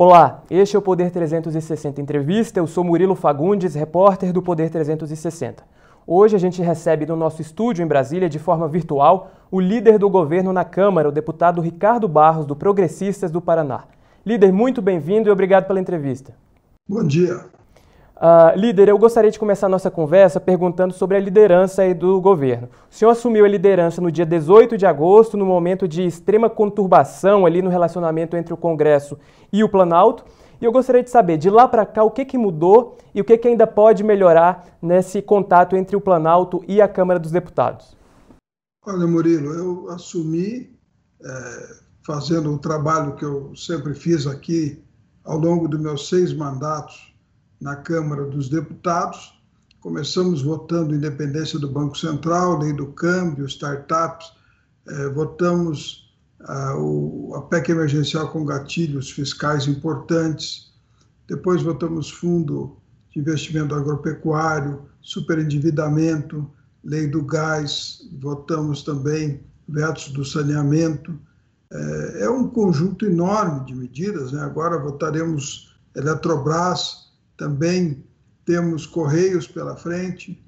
Olá, este é o Poder 360 Entrevista. Eu sou Murilo Fagundes, repórter do Poder 360. Hoje a gente recebe no nosso estúdio em Brasília, de forma virtual, o líder do governo na Câmara, o deputado Ricardo Barros, do Progressistas do Paraná. Líder, muito bem-vindo e obrigado pela entrevista. Bom dia. Uh, líder, eu gostaria de começar a nossa conversa perguntando sobre a liderança do governo. O senhor assumiu a liderança no dia 18 de agosto, no momento de extrema conturbação ali no relacionamento entre o Congresso e o Planalto. E eu gostaria de saber, de lá para cá, o que, que mudou e o que, que ainda pode melhorar nesse contato entre o Planalto e a Câmara dos Deputados? Olha, Murilo, eu assumi é, fazendo o trabalho que eu sempre fiz aqui ao longo dos meus seis mandatos na Câmara dos Deputados. Começamos votando independência do Banco Central, lei do câmbio, startups, eh, votamos ah, o, a PEC emergencial com gatilhos fiscais importantes, depois votamos fundo de investimento agropecuário, superendividamento, lei do gás, votamos também vetos do saneamento. É, é um conjunto enorme de medidas. Né? Agora votaremos Eletrobras, também temos Correios pela frente.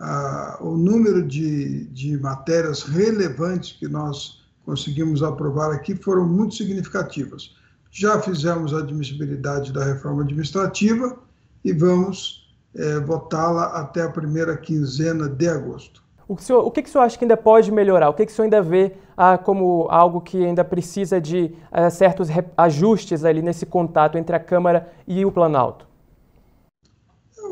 Ah, o número de, de matérias relevantes que nós conseguimos aprovar aqui foram muito significativas. Já fizemos a admissibilidade da reforma administrativa e vamos é, votá-la até a primeira quinzena de agosto. O que, senhor, o que, que o senhor acha que ainda pode melhorar? O que, que o senhor ainda vê ah, como algo que ainda precisa de ah, certos ajustes ali nesse contato entre a Câmara e o Planalto?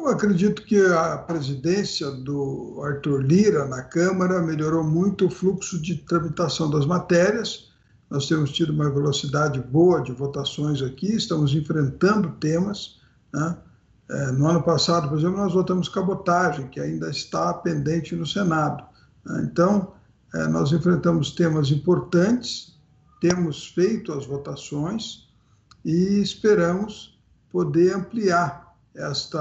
Eu acredito que a presidência do Arthur Lira na Câmara melhorou muito o fluxo de tramitação das matérias. Nós temos tido uma velocidade boa de votações aqui, estamos enfrentando temas. Né? É, no ano passado, por exemplo, nós votamos cabotagem, que ainda está pendente no Senado. Né? Então, é, nós enfrentamos temas importantes, temos feito as votações e esperamos poder ampliar esta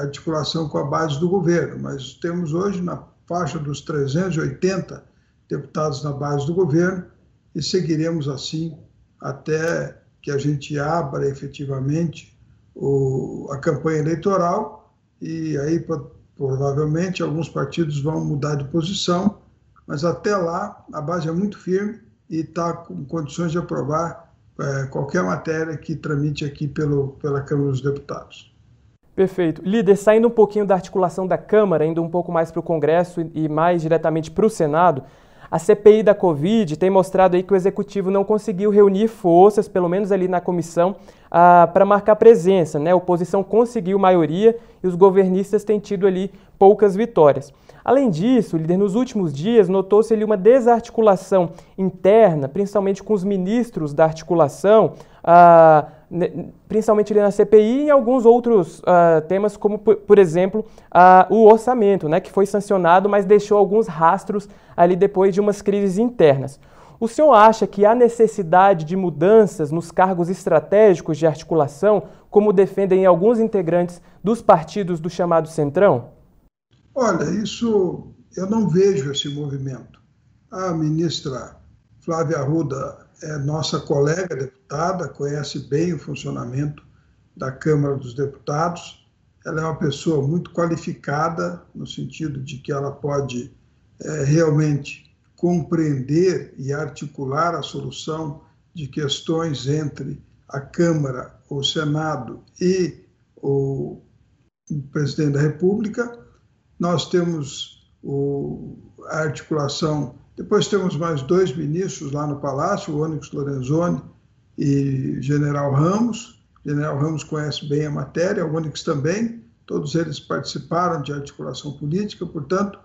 articulação com a base do governo, mas temos hoje na faixa dos 380 deputados na base do governo e seguiremos assim até que a gente abra efetivamente o, a campanha eleitoral e aí provavelmente alguns partidos vão mudar de posição, mas até lá a base é muito firme e está com condições de aprovar é, qualquer matéria que tramite aqui pelo, pela Câmara dos Deputados. Perfeito. Líder, saindo um pouquinho da articulação da Câmara, indo um pouco mais para o Congresso e mais diretamente para o Senado, a CPI da Covid tem mostrado aí que o Executivo não conseguiu reunir forças, pelo menos ali na comissão, ah, para marcar presença. Né? A oposição conseguiu maioria e os governistas têm tido ali poucas vitórias. Além disso, líder, nos últimos dias notou-se ali uma desarticulação interna, principalmente com os ministros da articulação, ah, principalmente ali na CPI e alguns outros uh, temas, como, por, por exemplo, uh, o orçamento, né, que foi sancionado, mas deixou alguns rastros ali depois de umas crises internas. O senhor acha que há necessidade de mudanças nos cargos estratégicos de articulação, como defendem alguns integrantes dos partidos do chamado Centrão? Olha, isso eu não vejo esse movimento. A ministra Flávia Arruda é nossa colega deputada, conhece bem o funcionamento da Câmara dos Deputados. Ela é uma pessoa muito qualificada, no sentido de que ela pode é, realmente compreender e articular a solução de questões entre a Câmara, o Senado e o, o presidente da República. Nós temos o, a articulação depois temos mais dois ministros lá no Palácio, o Onyx Lorenzoni e General Ramos. O General Ramos conhece bem a matéria, o Onyx também. Todos eles participaram de articulação política, portanto,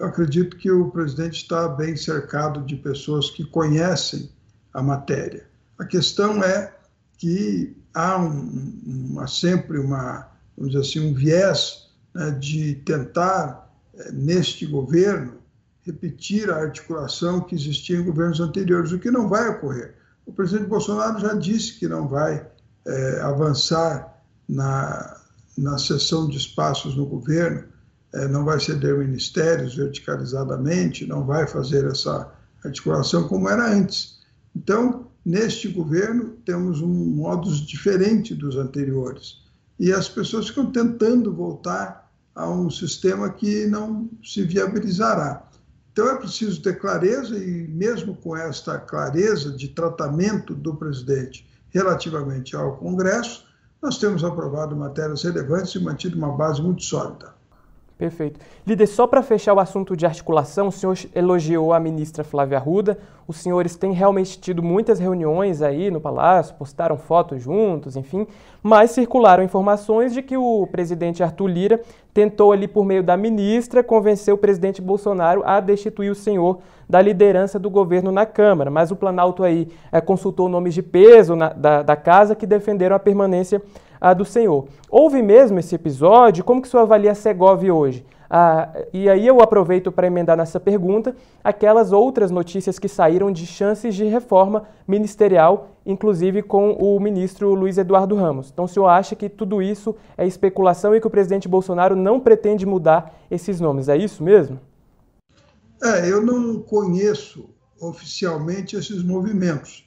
eu acredito que o presidente está bem cercado de pessoas que conhecem a matéria. A questão é que há um, uma, sempre uma, vamos dizer assim, um viés de tentar, eh, neste governo, repetir a articulação que existia em governos anteriores, o que não vai ocorrer. O presidente Bolsonaro já disse que não vai é, avançar na, na cessão de espaços no governo, é, não vai ceder ministérios verticalizadamente, não vai fazer essa articulação como era antes. Então, neste governo temos um modus diferente dos anteriores. E as pessoas ficam tentando voltar a um sistema que não se viabilizará. Então é preciso ter clareza, e mesmo com esta clareza de tratamento do presidente relativamente ao Congresso, nós temos aprovado matérias relevantes e mantido uma base muito sólida. Perfeito. Líder, só para fechar o assunto de articulação, o senhor elogiou a ministra Flávia Arruda. Os senhores têm realmente tido muitas reuniões aí no Palácio, postaram fotos juntos, enfim, mas circularam informações de que o presidente Arthur Lira tentou ali, por meio da ministra, convencer o presidente Bolsonaro a destituir o senhor da liderança do governo na Câmara. Mas o Planalto aí é, consultou nomes de peso na, da, da casa que defenderam a permanência a do Senhor. Houve mesmo esse episódio? Como que o senhor avalia a Segov hoje? Ah, e aí eu aproveito para emendar nessa pergunta aquelas outras notícias que saíram de chances de reforma ministerial, inclusive com o ministro Luiz Eduardo Ramos. Então, o senhor acha que tudo isso é especulação e que o presidente Bolsonaro não pretende mudar esses nomes? É isso mesmo? É, eu não conheço oficialmente esses movimentos.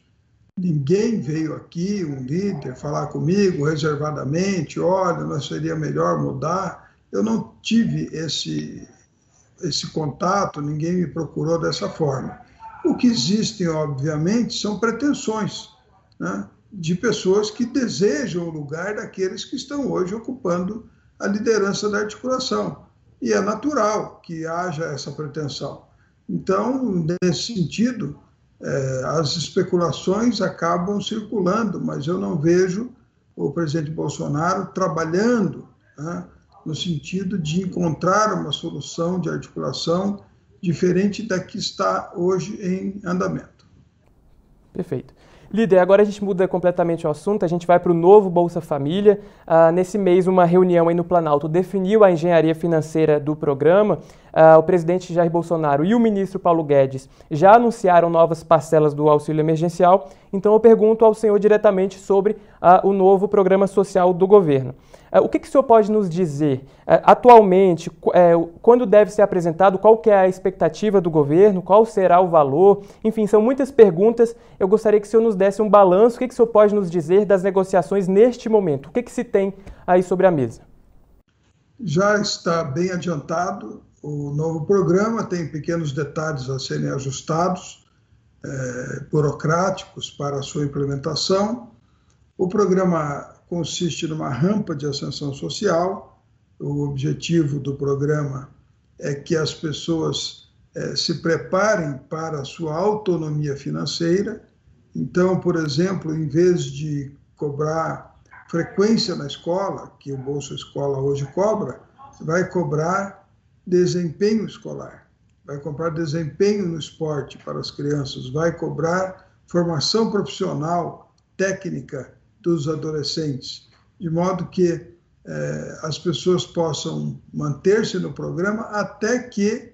Ninguém veio aqui, um líder, falar comigo reservadamente, olha, não seria melhor mudar. Eu não tive esse, esse contato, ninguém me procurou dessa forma. O que existem, obviamente, são pretensões né, de pessoas que desejam o lugar daqueles que estão hoje ocupando a liderança da articulação. E é natural que haja essa pretensão. Então, nesse sentido, é, as especulações acabam circulando, mas eu não vejo o presidente Bolsonaro trabalhando né, no sentido de encontrar uma solução de articulação diferente da que está hoje em andamento. Perfeito. Líder, agora a gente muda completamente o assunto, a gente vai para o novo Bolsa Família. Ah, nesse mês, uma reunião aí no Planalto definiu a engenharia financeira do programa. Ah, o presidente Jair Bolsonaro e o ministro Paulo Guedes já anunciaram novas parcelas do auxílio emergencial. Então, eu pergunto ao senhor diretamente sobre ah, o novo programa social do governo. o que, que o senhor pode nos dizer atualmente, é, quando deve ser apresentado, qual que é a expectativa do governo, qual será o valor? Enfim, são muitas perguntas. Eu gostaria que o senhor nos desse um balanço. O que, que o senhor pode nos dizer das negociações neste momento? O que, que se tem aí sobre a mesa? Já está bem adiantado o novo programa, tem pequenos detalhes a serem ajustados, é, burocráticos para a sua implementação. O programa consiste numa rampa de ascensão social. O objetivo do programa é que as pessoas é, se preparem para a sua autonomia financeira então, por exemplo, em vez de cobrar frequência na escola, que o Bolsa Escola hoje cobra, vai cobrar desempenho escolar, vai cobrar desempenho no esporte para as crianças, vai cobrar formação profissional, técnica dos adolescentes, de modo que eh, as pessoas possam manter-se no programa até que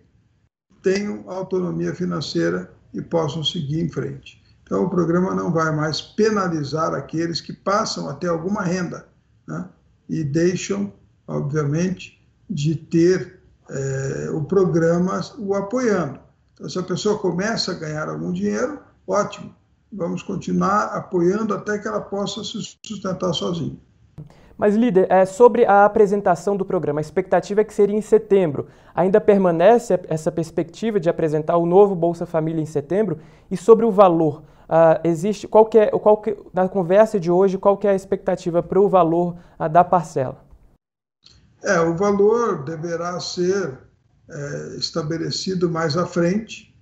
tenham autonomia financeira e possam seguir em frente. Então, o programa não vai mais penalizar aqueles que passam até alguma renda né? e deixam, obviamente, de ter é, o programa o apoiando. Então, se a pessoa começa a ganhar algum dinheiro, ótimo, vamos continuar apoiando até que ela possa se sustentar sozinha. Mas, líder, é, sobre a apresentação do programa, a expectativa é que seria em setembro. Ainda permanece essa perspectiva de apresentar o novo Bolsa Família em setembro? E sobre o valor, Uh, existe qual que é, qual que, na conversa de hoje, qual que é a expectativa para o valor uh, da parcela? É, o valor deverá ser é, estabelecido mais à frente,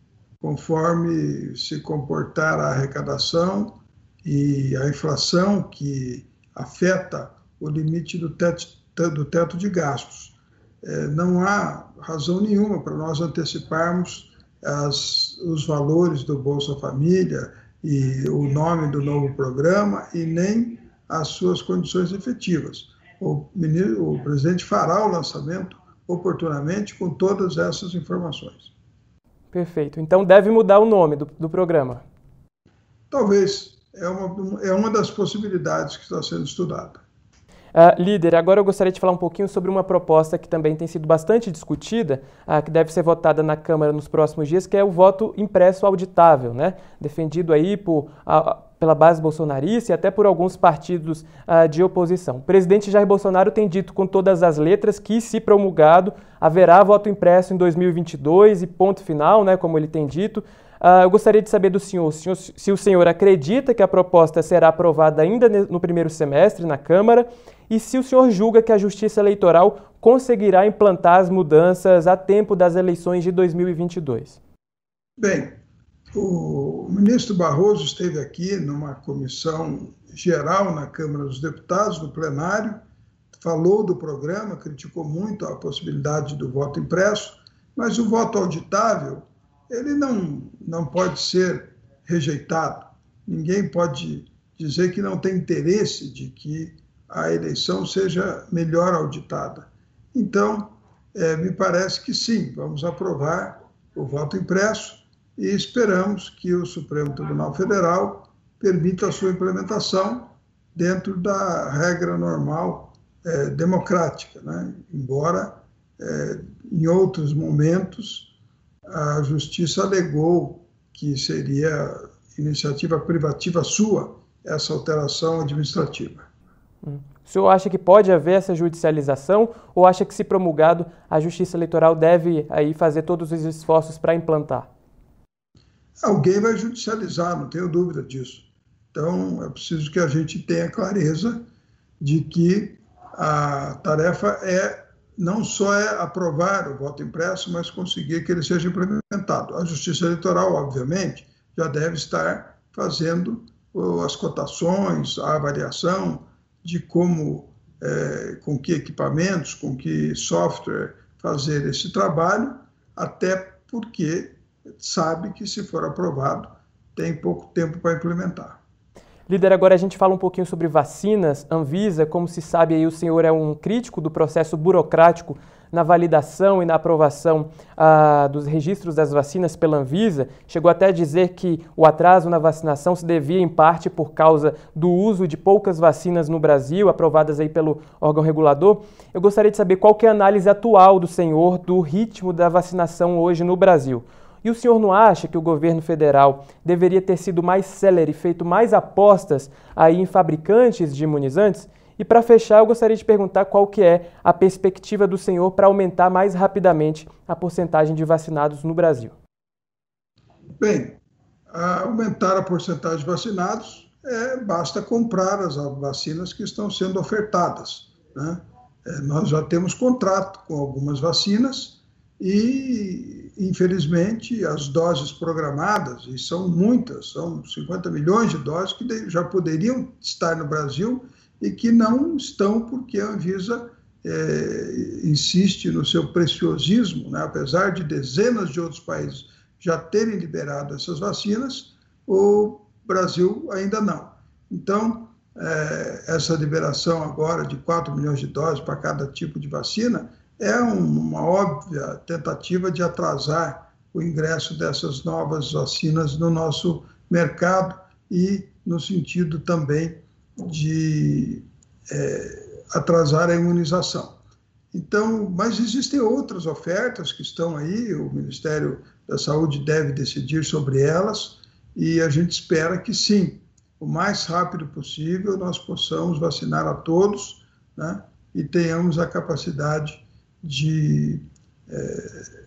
conforme se comportar a arrecadação e a inflação que afeta o limite do teto, do teto de gastos. É, não há razão nenhuma para nós anteciparmos as, os valores do Bolsa Família, e o nome do novo programa e nem as suas condições efetivas. O, ministro, o presidente fará o lançamento oportunamente com todas essas informações. Perfeito. Então deve mudar o nome do, do programa? Talvez. É uma, é uma das possibilidades que está sendo estudada. Uh, líder, agora eu gostaria de falar um pouquinho sobre uma proposta que também tem sido bastante discutida, uh, que deve ser votada na Câmara nos próximos dias, que é o voto impresso auditável, né? defendido aí por, uh, pela base bolsonarista e até por alguns partidos de oposição. O presidente Jair Bolsonaro tem dito com todas as letras que, se promulgado, haverá voto impresso em 2022 e ponto final, né, como ele tem dito. Uh, eu gostaria de saber do senhor, senhor, se o senhor acredita que a proposta será aprovada ainda no primeiro semestre na Câmara e se o senhor julga que a Justiça Eleitoral conseguirá implantar as mudanças a tempo das eleições de 2022. Bem, o ministro Barroso esteve aqui numa comissão geral na Câmara dos Deputados, no plenário, falou do programa, criticou muito a possibilidade do voto impresso, mas o voto auditável ele não, não pode ser rejeitado. Ninguém pode dizer que não tem interesse de que a eleição seja melhor auditada. Então, é, me parece que sim, vamos aprovar o voto impresso e esperamos que o Supremo Tribunal Federal permita a sua implementação dentro da regra normal é, democrática, né? embora é, em outros momentos a justiça alegou que seria iniciativa privativa sua essa alteração administrativa. O senhor acha que pode haver essa judicialização ou acha que, se promulgado, a Justiça Eleitoral deve aí fazer todos os esforços para implantar? Alguém vai judicializar, não tenho dúvida disso. Então, é preciso que a gente tenha clareza de que a tarefa é não só é aprovar o voto impresso, mas conseguir que ele seja implementado. A Justiça Eleitoral, obviamente, já deve estar fazendo as cotações, a avaliação de como, é, com que equipamentos, com que software fazer esse trabalho, até porque sabe que, se for aprovado, tem pouco tempo para implementar. Líder, agora a gente fala um pouquinho sobre vacinas. Anvisa, como se sabe, aí o senhor é um crítico do processo burocrático na validação e na aprovação ah, dos registros das vacinas pela Anvisa. Chegou até a dizer que o atraso na vacinação se devia em parte por causa do uso de poucas vacinas no Brasil, aprovadas aí pelo órgão regulador. Eu gostaria de saber qual é a análise atual do senhor do ritmo da vacinação hoje no Brasil. E o senhor não acha que o governo federal deveria ter sido mais célere, feito mais apostas aí em fabricantes de imunizantes? E para fechar, eu gostaria de perguntar qual que é a perspectiva do senhor para aumentar mais rapidamente a porcentagem de vacinados no Brasil. Bem, aumentar a porcentagem de vacinados é, basta comprar as vacinas que estão sendo ofertadas. Né? É, nós já temos contrato com algumas vacinas e, infelizmente, as doses programadas, e são muitas, são 50 milhões de doses que já poderiam estar no Brasil e que não estão porque a Anvisa é, insiste no seu preciosismo, né? apesar de dezenas de outros países já terem liberado essas vacinas, o Brasil ainda não. Então, é, essa liberação agora de 4 milhões de doses para cada tipo de vacina é uma óbvia tentativa de atrasar o ingresso dessas novas vacinas no nosso mercado e no sentido também de é, atrasar a imunização. Então, mas existem outras ofertas que estão aí, o Ministério da Saúde deve decidir sobre elas e a gente espera que sim, o mais rápido possível nós possamos vacinar a todos né, e tenhamos a capacidade de é,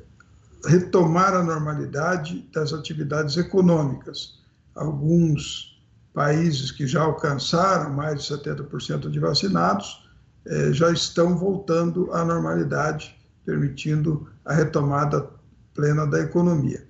retomar a normalidade das atividades econômicas. Alguns países que já alcançaram mais de 70% de vacinados é, já estão voltando à normalidade, permitindo a retomada plena da economia.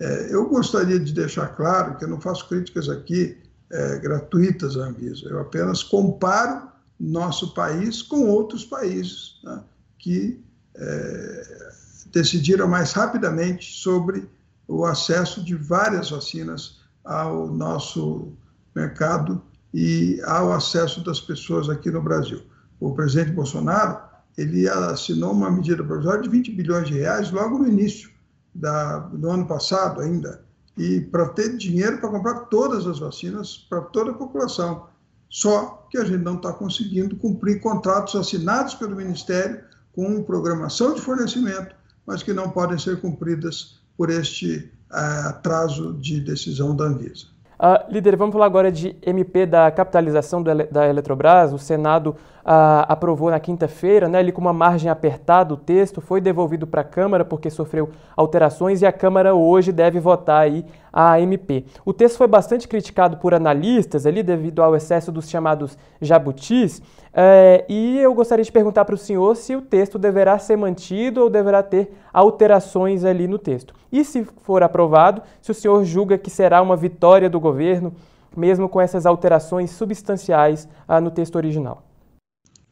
É, eu gostaria de deixar claro que eu não faço críticas aqui é, gratuitas à Anvisa, eu apenas comparo nosso país com outros países. Né? Que é, decidiram mais rapidamente sobre o acesso de várias vacinas ao nosso mercado e ao acesso das pessoas aqui no Brasil. O presidente Bolsonaro ele assinou uma medida provisória de 20 bilhões de reais logo no início da, do ano passado ainda, e para ter dinheiro para comprar todas as vacinas para toda a população. Só que a gente não está conseguindo cumprir contratos assinados pelo Ministério com programação de fornecimento, mas que não podem ser cumpridas por este uh, atraso de decisão da Anvisa. Uh, líder, vamos falar agora de MP da capitalização da Eletrobras. O Senado uh, aprovou na quinta-feira, né, ali com uma margem apertada, o texto foi devolvido para a Câmara porque sofreu alterações e a Câmara hoje deve votar aí a MP. O texto foi bastante criticado por analistas ali devido ao excesso dos chamados jabutis. É, e eu gostaria de perguntar para o senhor se o texto deverá ser mantido ou deverá ter alterações ali no texto. E se for aprovado, se o senhor julga que será uma vitória do governo, mesmo com essas alterações substanciais ah, no texto original.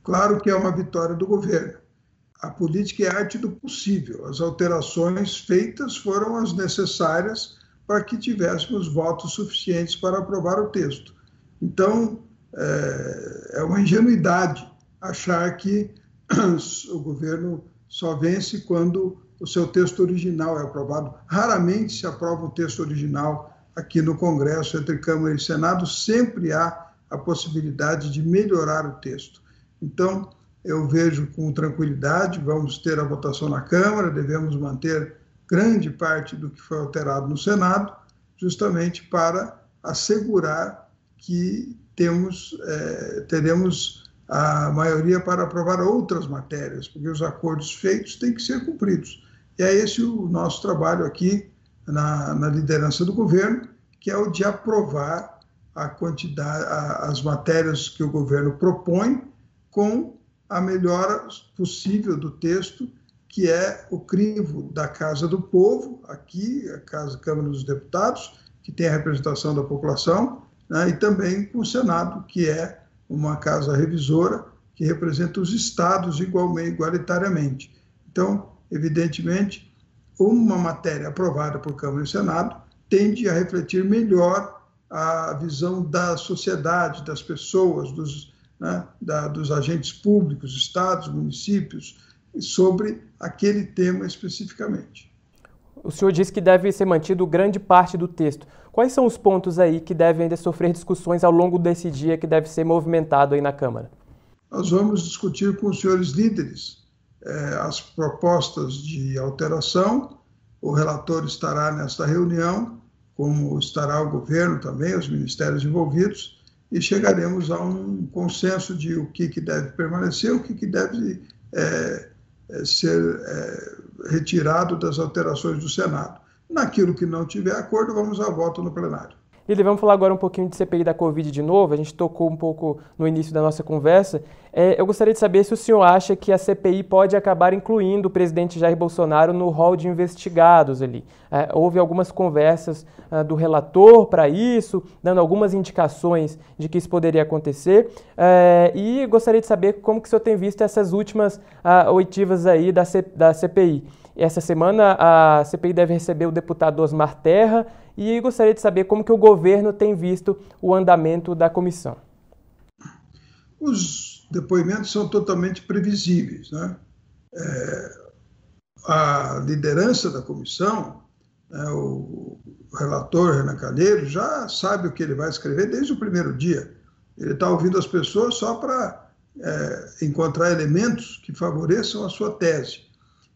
Claro que é uma vitória do governo. A política é arte do possível. As alterações feitas foram as necessárias para que tivéssemos votos suficientes para aprovar o texto. Então, é, é uma ingenuidade achar que o governo só vence quando o seu texto original é aprovado. Raramente se aprova o texto original aqui no Congresso, entre Câmara e Senado, sempre há a possibilidade de melhorar o texto. Então, eu vejo com tranquilidade, vamos ter a votação na Câmara, devemos manter grande parte do que foi alterado no Senado, justamente para assegurar que temos, é, teremos a maioria para aprovar outras matérias, porque os acordos feitos têm que ser cumpridos. E é esse o nosso trabalho aqui na, na liderança do governo, que é o de aprovar a quantidade, a, as matérias que o governo propõe com a melhora possível do texto, que é o crivo da Casa do Povo, aqui, a Casa Câmara dos Deputados, que tem a representação da população, né, e também com o Senado, que é uma casa revisora que representa os estados igualmente, igualitariamente. Então, evidentemente, uma matéria aprovada por Câmara e Senado tende a refletir melhor a visão da sociedade, das pessoas, dos, né, da, dos agentes públicos, estados, municípios, sobre aquele tema especificamente. O senhor disse que deve ser mantido grande parte do texto. Quais são os pontos aí que devem ainda sofrer discussões ao longo desse dia que deve ser movimentado aí na Câmara? Nós vamos discutir com os senhores líderes eh, as propostas de alteração. O relator estará nesta reunião, como estará o governo também, os ministérios envolvidos, e chegaremos a um consenso de o que, que deve permanecer, o que, que deve eh, ser eh, retirado das alterações do Senado. Naquilo que não tiver acordo, vamos a voto no plenário. Lili, vamos falar agora um pouquinho de CPI da Covid de novo. A gente tocou um pouco no início da nossa conversa. É, eu gostaria de saber se o senhor acha que a CPI pode acabar incluindo o presidente Jair Bolsonaro no rol de investigados ali. É, houve algumas conversas uh, do relator para isso, dando algumas indicações de que isso poderia acontecer. É, e gostaria de saber como que o senhor tem visto essas últimas uh, oitivas aí da, C, da CPI. Essa semana a CPI deve receber o deputado Osmar Terra e gostaria de saber como que o governo tem visto o andamento da comissão. Os depoimentos são totalmente previsíveis. Né? É, a liderança da comissão, né, o relator Renan Calheiro, já sabe o que ele vai escrever desde o primeiro dia. Ele está ouvindo as pessoas só para é, encontrar elementos que favoreçam a sua tese.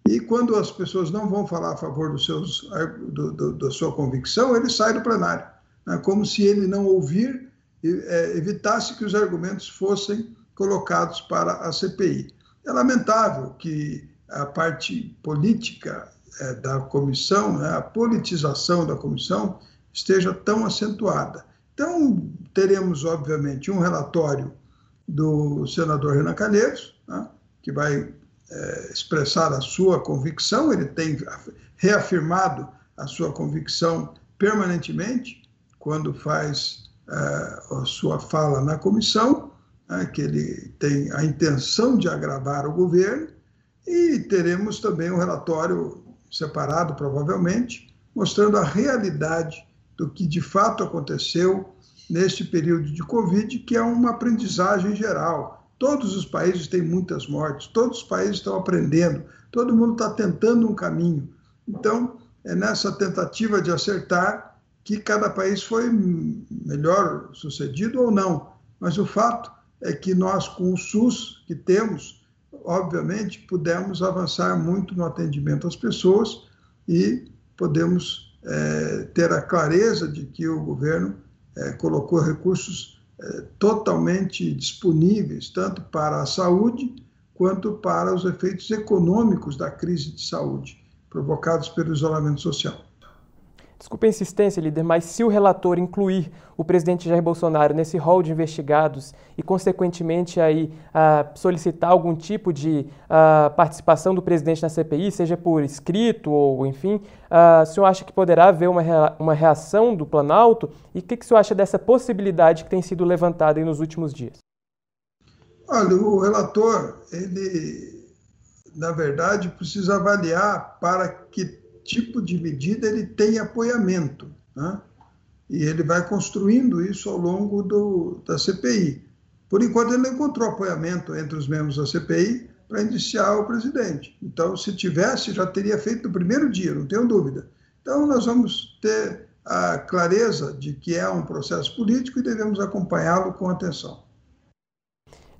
E quando as pessoas não vão falar a favor dos seus, do, do, da sua convicção, ele sai do plenário, né? como se ele não ouvir, é, evitasse que os argumentos fossem colocados para a CPI. É lamentável que a parte política é, da comissão, né, a politização da comissão, esteja tão acentuada. Então, teremos, obviamente, um relatório do senador Renan Calheiros, né, que vai é, expressar a sua convicção, ele tem reafirmado a sua convicção permanentemente quando faz é, a sua fala na comissão, né, que ele tem a intenção de agravar o governo, e teremos também um relatório separado, provavelmente, mostrando a realidade do que de fato aconteceu neste período de Covid, que é uma aprendizagem geral Todos os países têm muitas mortes, todos os países estão aprendendo, todo mundo está tentando um caminho. Então, é nessa tentativa de acertar que cada país foi melhor sucedido ou não. Mas o fato é que nós, com o SUS que temos, obviamente, pudemos avançar muito no atendimento às pessoas e podemos é, ter a clareza de que o governo é, colocou recursos totalmente disponíveis, tanto para a saúde quanto para os efeitos econômicos da crise de saúde provocados pelo isolamento social. Desculpa a insistência, líder, mas se o relator incluir o presidente Jair Bolsonaro nesse rol de investigados e, consequentemente, aí, uh, solicitar algum tipo de uh, participação do presidente na CPI, seja por escrito ou, enfim, uh, o senhor acha que poderá haver uma, rea uma reação do Planalto? E o que, que o senhor acha dessa possibilidade que tem sido levantada nos últimos dias? Olha, o relator, ele, na verdade, precisa avaliar para que tipo de medida ele tem apoiamento. Né? E ele vai construindo isso ao longo do, da CPI. Por enquanto, ele não encontrou apoiamento entre os membros da CPI para indiciar o presidente. Então, se tivesse, já teria feito no primeiro dia, não tenho dúvida. Então, nós vamos ter a clareza de que é um processo político e devemos acompanhá-lo com atenção.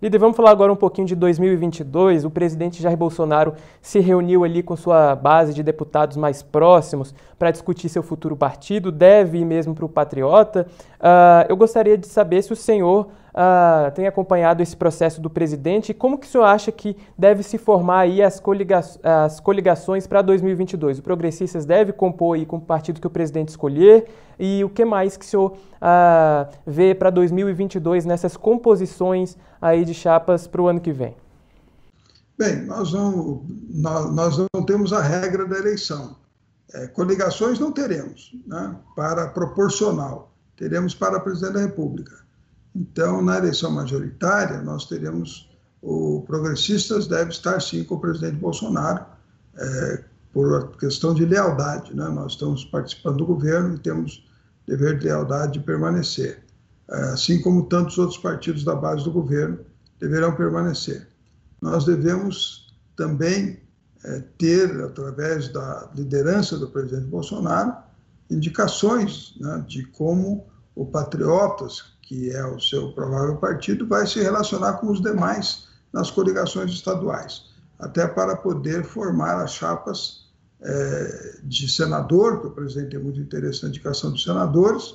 Líder, vamos falar agora um pouquinho de 2022. O presidente Jair Bolsonaro se reuniu ali com sua base de deputados mais próximos para discutir seu futuro partido, deve ir mesmo para o Patriota. Uh, eu gostaria de saber se o senhor uh, tem acompanhado esse processo do presidente e como que o senhor acha que deve se formar aí as, coliga as coligações para 2022? O Progressistas deve compor aí com o partido que o presidente escolher e o que mais que o senhor uh, vê para 2022 nessas composições aí de chapas para o ano que vem? Bem, nós não, nós não temos a regra da eleição. É, coligações não teremos, né, para proporcional. Teremos para presidente da República. Então, na eleição majoritária, nós teremos o progressistas deve estar sim com o presidente Bolsonaro é, por questão de lealdade, né? Nós estamos participando do governo e temos dever de lealdade de permanecer, é, assim como tantos outros partidos da base do governo deverão permanecer. Nós devemos também é, ter, através da liderança do presidente Bolsonaro, indicações né, de como o Patriotas, que é o seu provável partido, vai se relacionar com os demais nas coligações estaduais, até para poder formar as chapas é, de senador, que o presidente tem muito interesse na indicação dos senadores,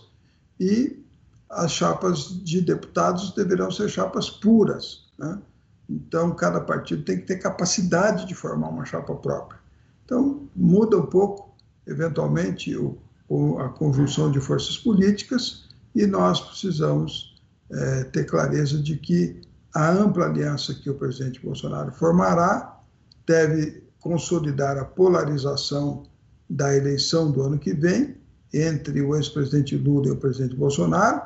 e as chapas de deputados deverão ser chapas puras. Né? Então, cada partido tem que ter capacidade de formar uma chapa própria. Então, muda um pouco, eventualmente, o, a conjunção de forças políticas e nós precisamos é, ter clareza de que a ampla aliança que o presidente Bolsonaro formará deve consolidar a polarização da eleição do ano que vem entre o ex-presidente Lula e o presidente Bolsonaro.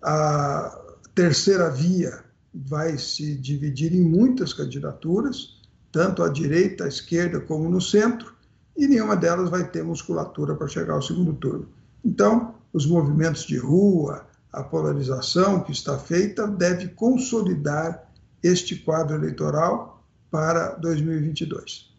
A terceira via vai se dividir em muitas candidaturas, tanto à direita, à esquerda, como no centro, e nenhuma delas vai ter musculatura para chegar ao segundo turno. Então, os movimentos de rua, a polarização que está feita, deve consolidar este quadro eleitoral para 2022.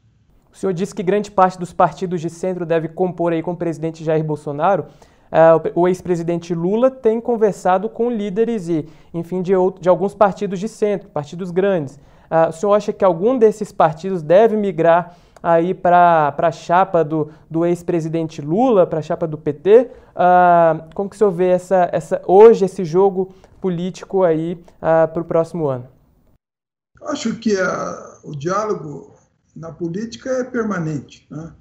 O senhor disse que grande parte dos partidos de centro deve compor aí com o presidente Jair Bolsonaro. Uh, o ex-presidente Lula tem conversado com líderes e, enfim, de, outro, de alguns partidos de centro, partidos grandes. Uh, o senhor acha que algum desses partidos deve migrar aí para a chapa do, do ex-presidente Lula, para a chapa do PT. Uh, ah, como que o senhor vê essa, essa, hoje esse jogo político aí uh, para o próximo ano? Acho que a, o diálogo na política é permanente, né?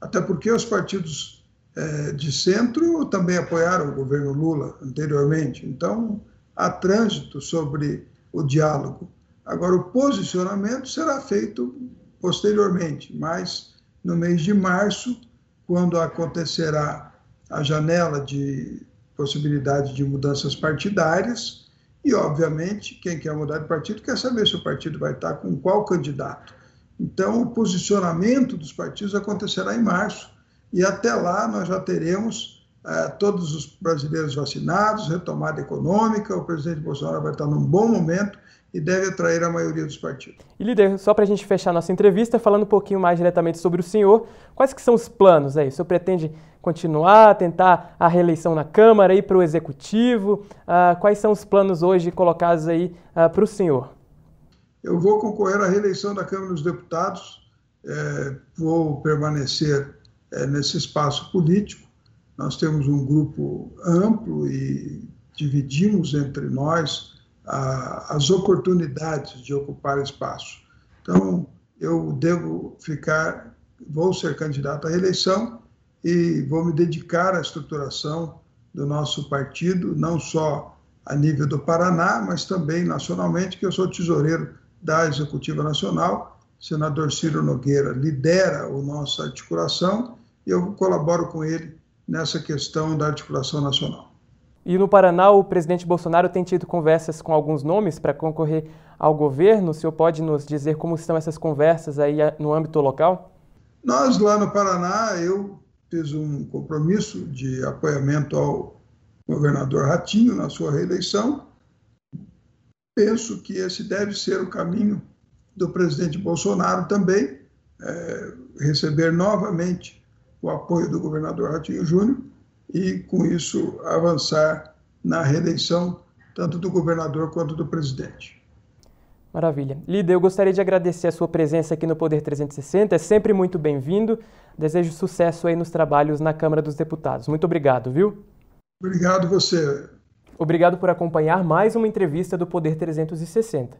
até porque os partidos é, de centro também apoiaram o governo Lula anteriormente, então há trânsito sobre o diálogo. Agora, o posicionamento será feito posteriormente, mas no mês de março, quando acontecerá a janela de possibilidade de mudanças partidárias, e, obviamente, quem quer mudar de partido quer saber se o partido vai estar com qual candidato. Então, o posicionamento dos partidos acontecerá em março, e até lá nós já teremos eh, todos os brasileiros vacinados, retomada econômica, o presidente Bolsonaro vai estar num bom momento e deve atrair a maioria dos partidos. E líder, só para a gente fechar nossa entrevista, falando um pouquinho mais diretamente sobre o senhor, quais que são os planos aí? O senhor pretende continuar, tentar a reeleição na Câmara, ir para o Executivo? Uh, quais são os planos hoje colocados aí uh, para o senhor? Eu vou concorrer à reeleição da Câmara dos Deputados, é, vou permanecer é, nesse espaço político. Nós temos um grupo amplo e dividimos entre nós a, as oportunidades de ocupar espaço. Então, eu devo ficar, vou ser candidato à reeleição e vou me dedicar à estruturação do nosso partido, não só a nível do Paraná, mas também nacionalmente, que eu sou tesoureiro da Executiva Nacional. Senador Ciro Nogueira lidera a nossa articulação e eu colaboro com ele nessa questão da articulação nacional. E no Paraná, o presidente Bolsonaro tem tido conversas com alguns nomes para concorrer ao governo. O senhor pode nos dizer como estão essas conversas aí no âmbito local? Nós, lá no Paraná, eu fiz um compromisso de apoiamento ao governador Ratinho na sua reeleição. Penso que esse deve ser o caminho do presidente Bolsonaro também, é, receber novamente o apoio do governador Ratinho Júnior e, com isso, avançar na reeleição tanto do governador quanto do presidente. Maravilha. Líder, eu gostaria de agradecer a sua presença aqui no Poder 360. É sempre muito bem-vindo. Desejo sucesso aí nos trabalhos na Câmara dos Deputados. Muito obrigado, viu? Obrigado você. Obrigado por acompanhar mais uma entrevista do Poder 360.